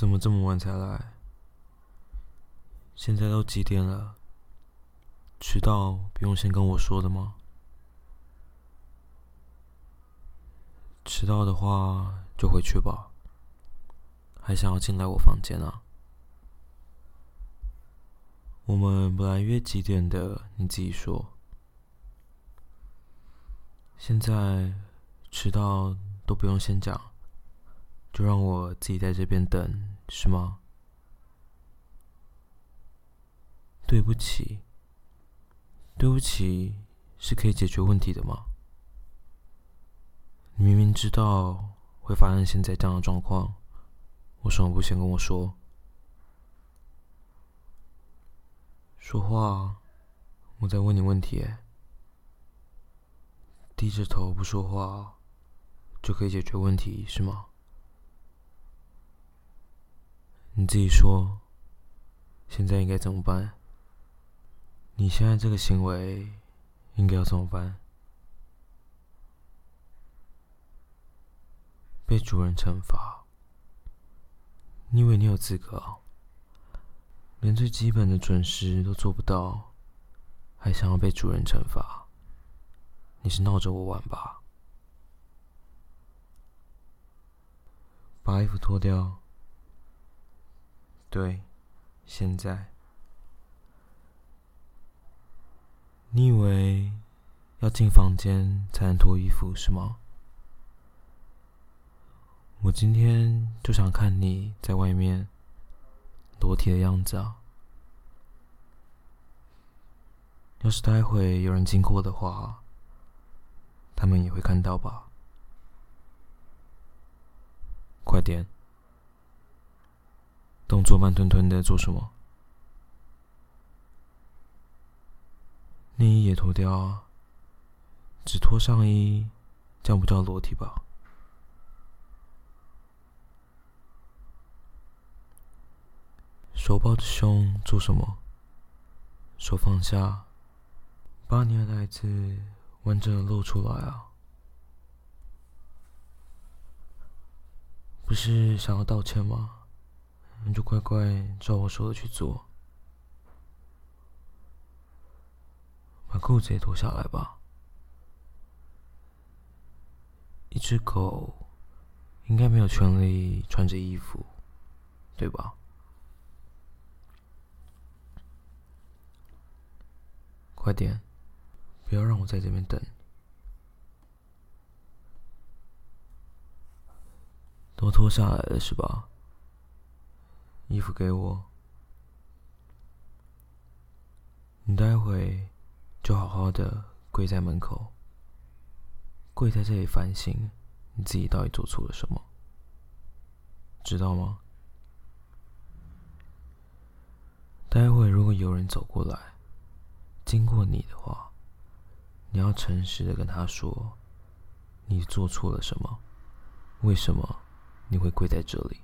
怎么这么晚才来？现在都几点了？迟到不用先跟我说的吗？迟到的话就回去吧。还想要进来我房间啊？我们本来约几点的？你自己说。现在迟到都不用先讲。就让我自己在这边等，是吗？对不起，对不起，是可以解决问题的吗？你明明知道会发生现在这样的状况，为什么不先跟我说？说话，我在问你问题。低着头不说话，就可以解决问题，是吗？你自己说，现在应该怎么办？你现在这个行为应该要怎么办？被主人惩罚？你以为你有资格？连最基本的准时都做不到，还想要被主人惩罚？你是闹着我玩吧？把衣服脱掉。对，现在，你以为要进房间才能脱衣服是吗？我今天就想看你在外面裸体的样子啊！要是待会有人经过的话，他们也会看到吧？快点！动作慢吞吞的做什么？内衣也脱掉啊，只脱上衣，这样不叫裸体吧？手抱着胸做什么？手放下，把你的奶子完整的露出来啊！不是想要道歉吗？你就乖乖照我说的去做，把裤子也脱下来吧。一只狗应该没有权利穿着衣服，对吧？快点，不要让我在这边等。都脱下来了是吧？衣服给我，你待会就好好的跪在门口，跪在这里反省你自己到底做错了什么，知道吗？待会如果有人走过来，经过你的话，你要诚实的跟他说，你做错了什么，为什么你会跪在这里。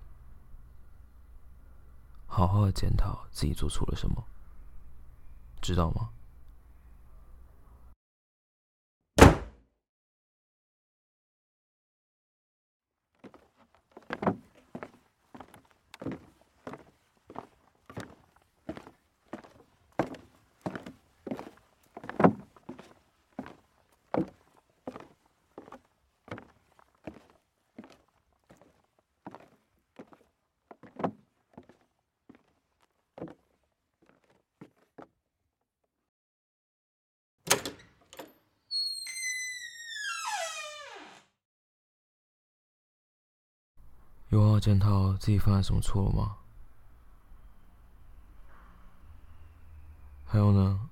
好好检讨自己做错了什么，知道吗？有好好检讨自己犯了什么错吗？还有呢？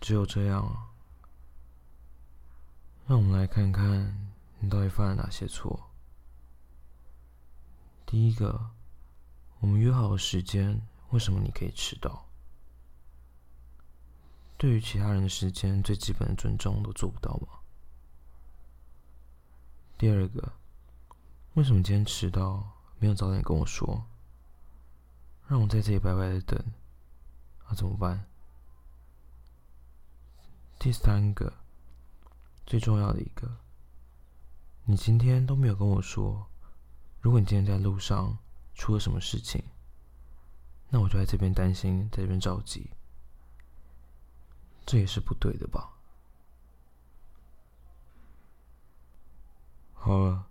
只有这样啊？让我们来看看你到底犯了哪些错。第一个，我们约好的时间，为什么你可以迟到？对于其他人的时间，最基本的尊重都做不到吗？第二个，为什么今天迟到没有早点跟我说？让我在这里白白的等，那怎么办？第三个，最重要的一个，你今天都没有跟我说如果你今天在路上出了什么事情，那我就在这边担心，在这边着急，这也是不对的吧？好了，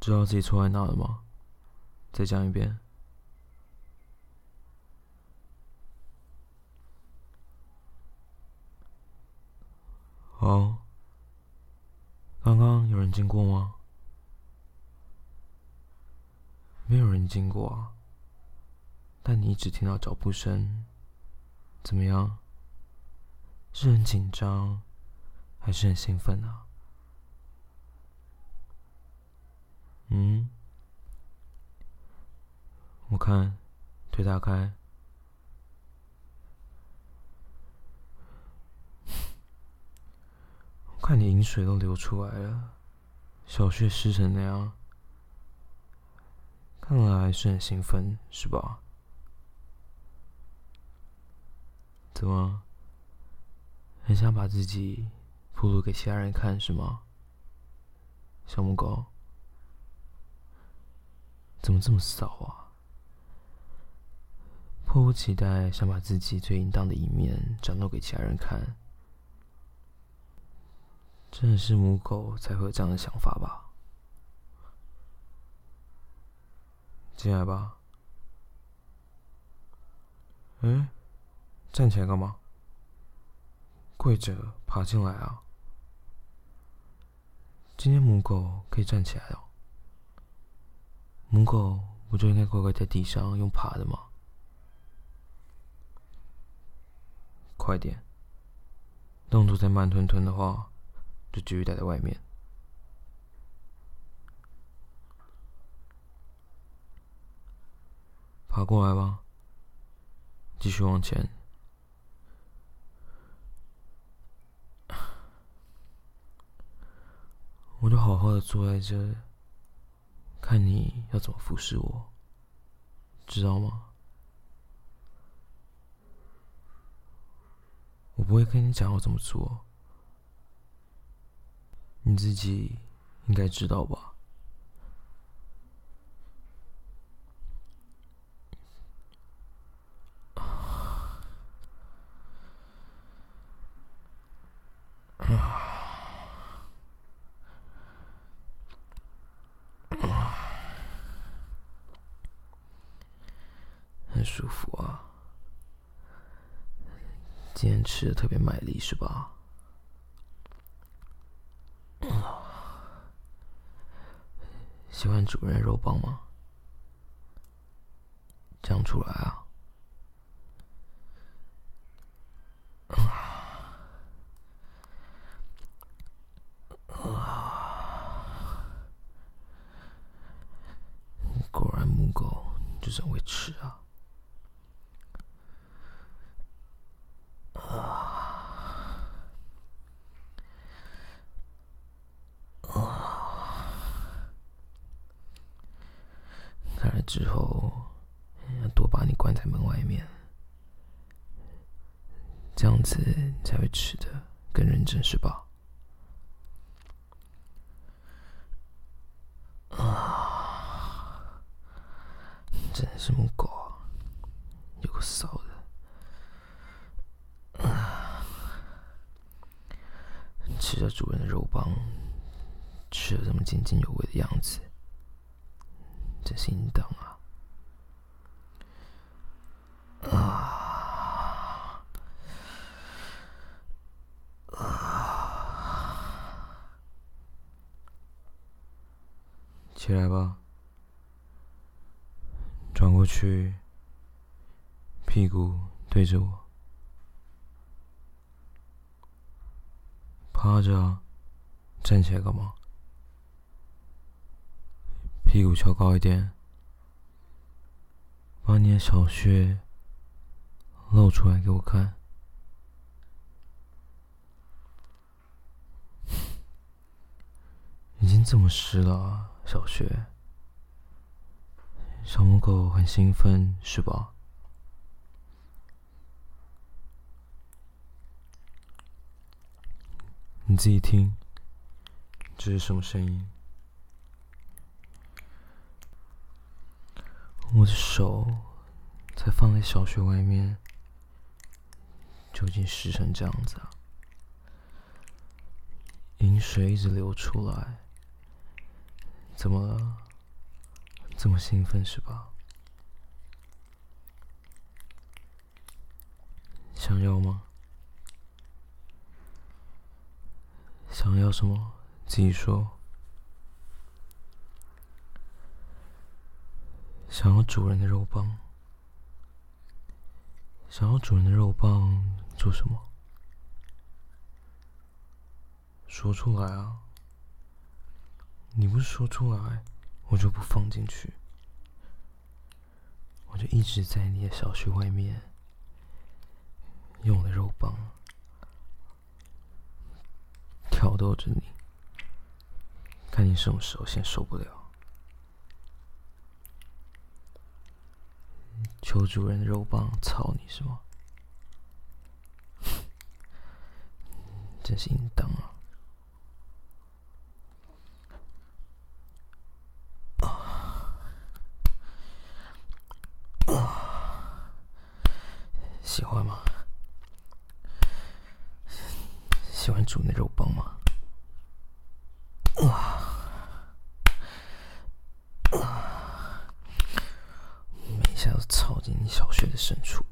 知道自己错在哪了吗？再讲一遍。好，刚刚有人经过吗？没有人经过啊。但你一直听到脚步声，怎么样？是很紧张，还是很兴奋啊？嗯？我看，腿打开。看你饮水都流出来了，小穴湿成那样，看来是很兴奋，是吧？怎么，很想把自己暴露给其他人看是吗？小母狗，怎么这么骚啊？迫不及待想把自己最淫荡的一面展露给其他人看。真的是母狗才会有这样的想法吧？进来吧。嗯，站起来干嘛？跪着爬进来啊？今天母狗可以站起来哦。母狗不就应该乖乖在地上用爬的吗？快点，动作再慢吞吞的话。就继续待在外面，爬过来吧，继续往前，我就好好的坐在这，看你要怎么服侍我，知道吗？我不会跟你讲我怎么做。你自己应该知道吧？很舒服啊！今天吃的特别卖力，是吧？喜欢主人肉棒吗？讲出来啊！果然母狗就是会吃啊！之后要多把你关在门外面，这样子你才会吃的更认真，是吧？啊，真是母狗，有个骚的，啊吃着主人的肉棒，吃的这么津津有味的样子。真心疼啊！啊啊！起来吧，转过去，屁股对着我，趴着，站起来干嘛？屁股翘高一点，把你的小穴露出来给我看。已经这么湿了，小学。小母狗很兴奋，是吧？你自己听，这是什么声音？我的手才放在小学外面，就已经湿成这样子啊！饮水一直流出来，怎么了？这么兴奋是吧？想要吗？想要什么？自己说。想要主人的肉棒？想要主人的肉棒做什么？说出来啊！你不说出来，我就不放进去。我就一直在你的小穴外面，用我的肉棒挑逗着你，看你什么时候先受不了。求主人的肉棒操你是吗？真是应当啊！喜欢吗？你的肉棒吗？进你小穴的深处，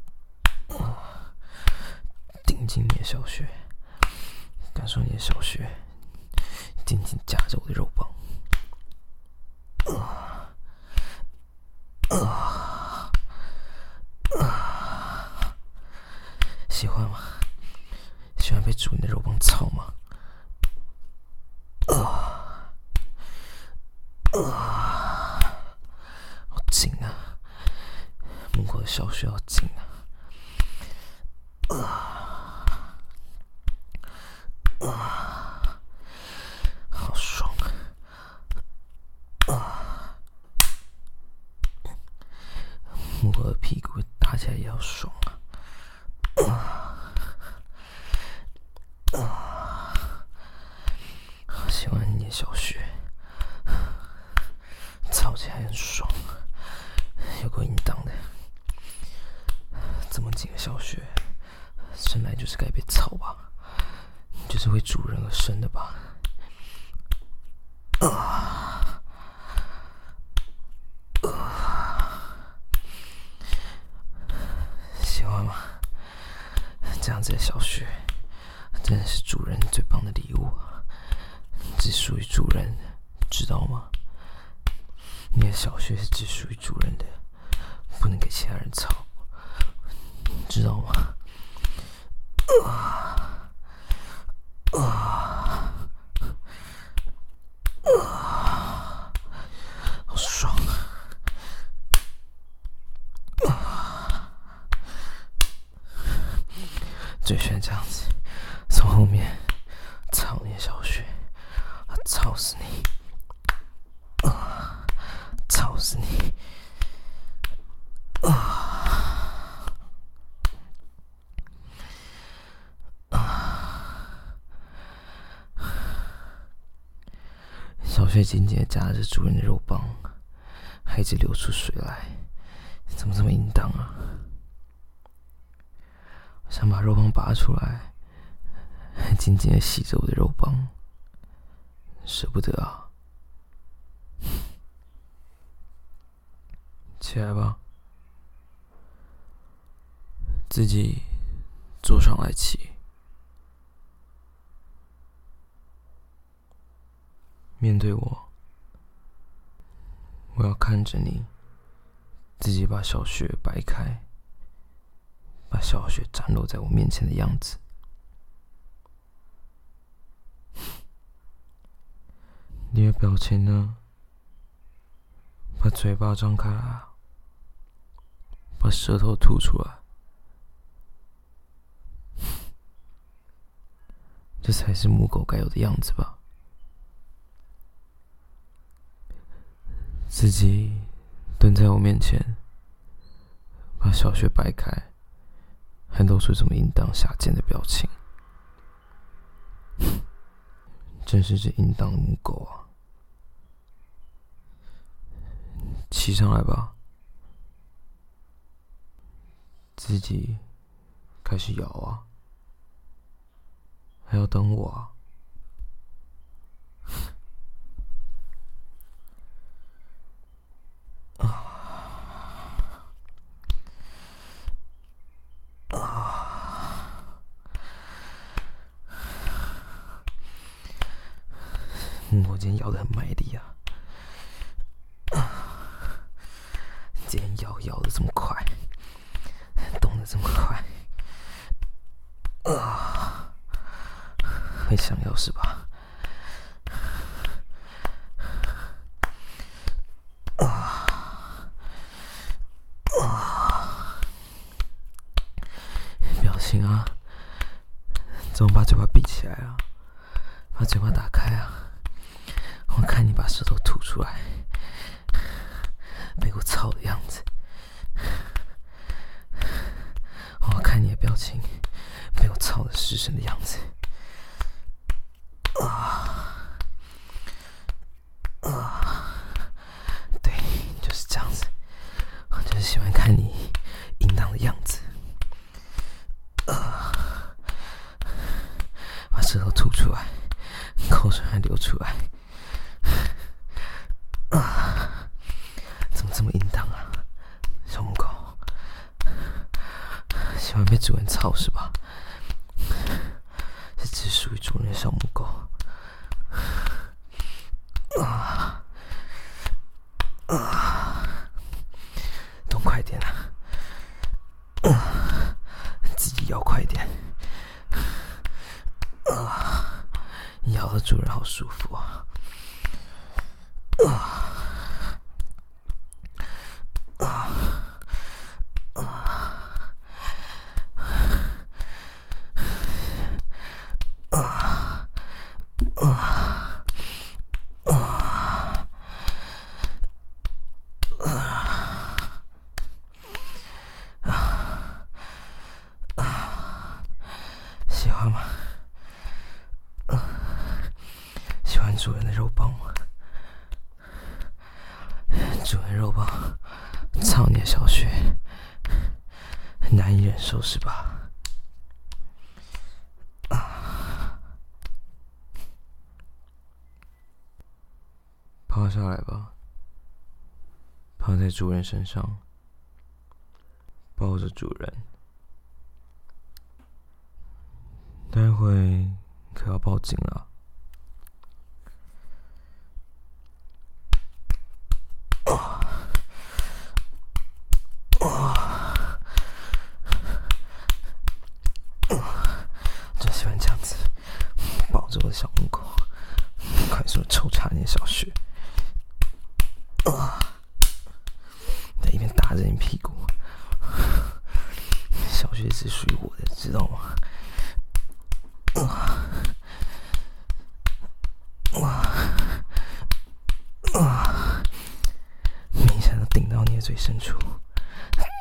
顶进你的小穴，感受你的小穴。紧紧夹着我的肉棒，喜欢吗？喜欢被主人的肉棒操吗？小穴要紧啊！啊，好爽啊！木哥的屁股打起来也要爽啊！啊，喜欢你的小穴，操起来很爽，有够淫荡的。这么紧的小穴，生来就是该被操吧？你就是为主人而生的吧？啊！喜欢吗？这样子的小穴，真的是主人最棒的礼物，只属于主人，知道吗？你的小穴是只属于主人的，不能给其他人操。知道吗？啊啊啊！好爽啊！最喜欢这样子，从后面操你的小穴，操死你！啊，操死你！啊！却紧紧的夹着主人的肉棒，还一直流出水来，怎么这么淫荡啊？想把肉棒拔出来，还紧紧的吸着我的肉棒，舍不得啊！起来吧，自己坐上来骑。面对我，我要看着你自己把小雪掰开，把小雪展露在我面前的样子。你的表情呢？把嘴巴张开啊，把舌头吐出来，这才是母狗该有的样子吧。自己蹲在我面前，把小穴掰开，还露出这么淫荡下贱的表情，真是只淫荡的母狗啊！骑上来吧，自己开始咬啊，还要等我啊？啊啊我今天摇的很卖力啊。今天摇摇的这么快动的这么快啊很想要是吧？好是吧？是只属于主人的小母狗。啊啊！动快点啊！自己咬快点。啊！咬的主人好舒服啊。收拾吧。趴下来吧。趴在主人身上。抱着主人。待会可要报警了。顶到你的最深处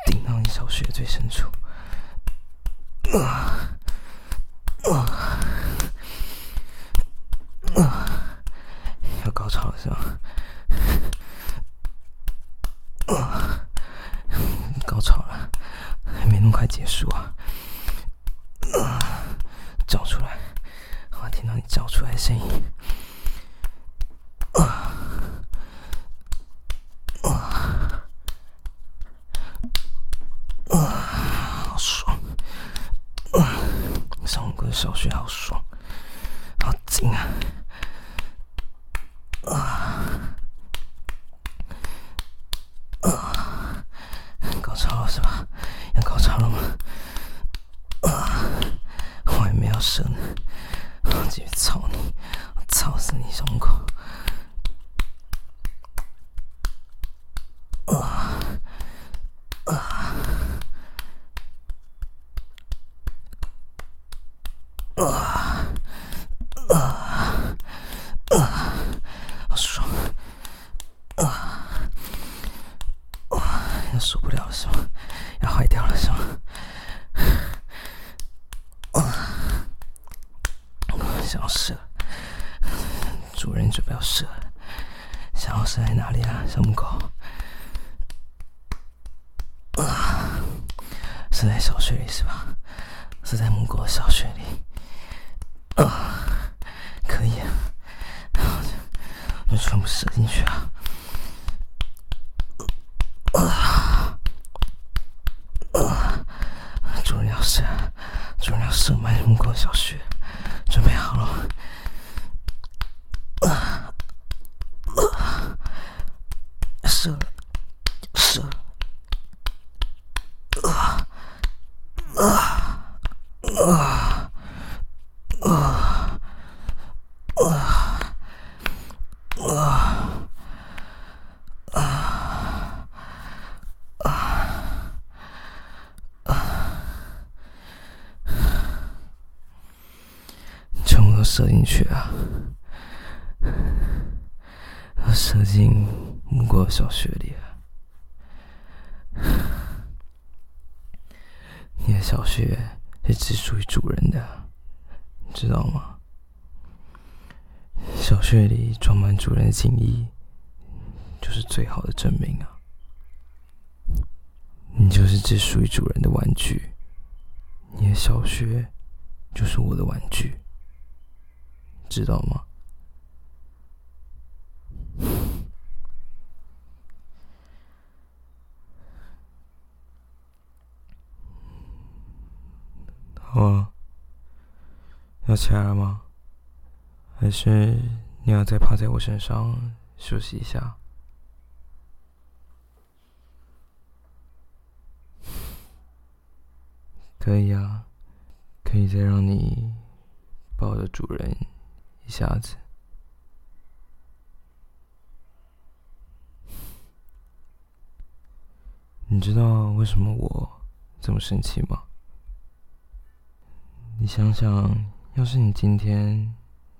顶到你小穴最深处。啊啊好了吗？啊我还没有射呢我继续操你我操死你小母狗啊啊。啊。是在小学里是吧？是在母国小学里。啊，可以啊，就全部射进去啊！啊啊！主人要射，主人要射满母国小学，准备好了。啊啊！射，射。啊啊啊啊啊啊啊！全部都射进去啊！射进木瓜小穴里啊！你的小穴是只属于主人的，你知道吗？小穴里装满主人的精液，就是最好的证明啊！你就是只属于主人的玩具，你的小穴就是我的玩具，知道吗？好了，要起来了吗？还是你要再趴在我身上休息一下？可以啊，可以再让你抱着主人一下子。你知道为什么我这么生气吗？你想想，要是你今天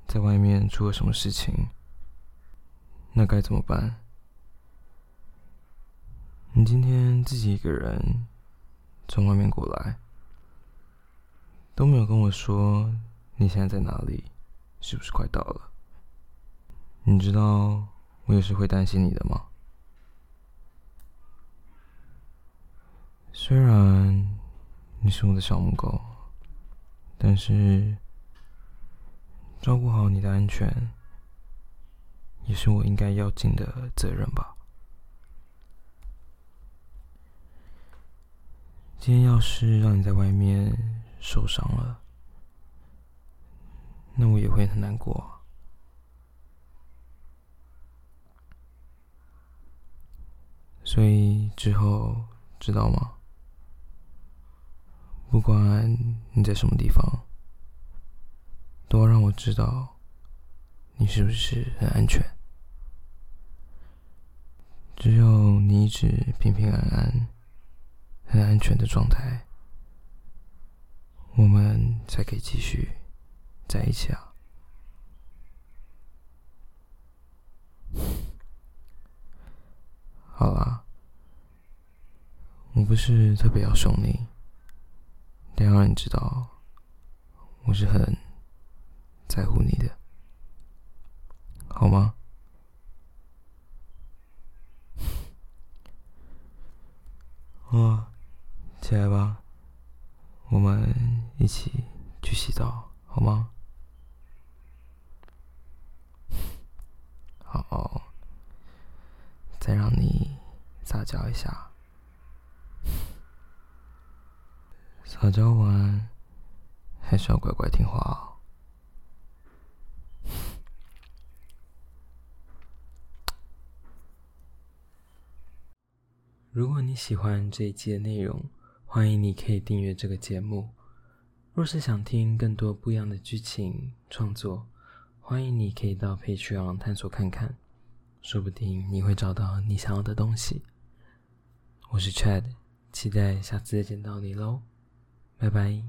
在外面出了什么事情，那该怎么办？你今天自己一个人从外面过来，都没有跟我说你现在在哪里，是不是快到了？你知道我也是会担心你的吗？虽然你是我的小母狗。但是，照顾好你的安全，也是我应该要尽的责任吧。今天要是让你在外面受伤了，那我也会很难过。所以之后知道吗？不管你在什么地方，都要让我知道你是不是很安全。只有你一直平平安安、很安全的状态，我们才可以继续在一起啊！好啦，我不是特别要凶你。但要让你知道，我是很在乎你的，好吗？啊，起来吧，我们一起去洗澡，好吗？好，再让你撒娇一下。撒娇完，还是要乖乖听话哦。如果你喜欢这一期的内容，欢迎你可以订阅这个节目。若是想听更多不一样的剧情创作，欢迎你可以到 Patreon 探索看看，说不定你会找到你想要的东西。我是 Chad，期待下次再见到你喽。拜拜。